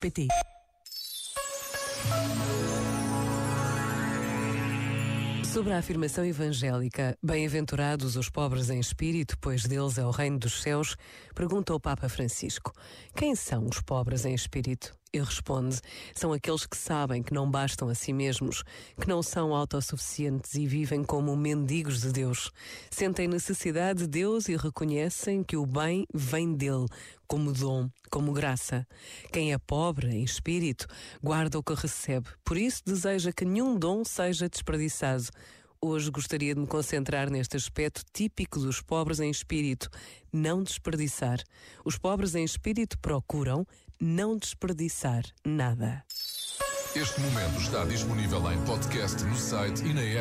pt Sobre a afirmação evangélica, bem-aventurados os pobres em espírito, pois deles é o reino dos céus, pergunta o Papa Francisco: quem são os pobres em espírito? E responde: são aqueles que sabem que não bastam a si mesmos, que não são autossuficientes e vivem como mendigos de Deus. Sentem necessidade de Deus e reconhecem que o bem vem dele, como dom, como graça. Quem é pobre em espírito, guarda o que recebe, por isso deseja que nenhum dom seja desperdiçado. Hoje gostaria de me concentrar neste aspecto típico dos pobres em espírito, não desperdiçar. Os pobres em espírito procuram não desperdiçar nada. Este momento está disponível em podcast no site e na app.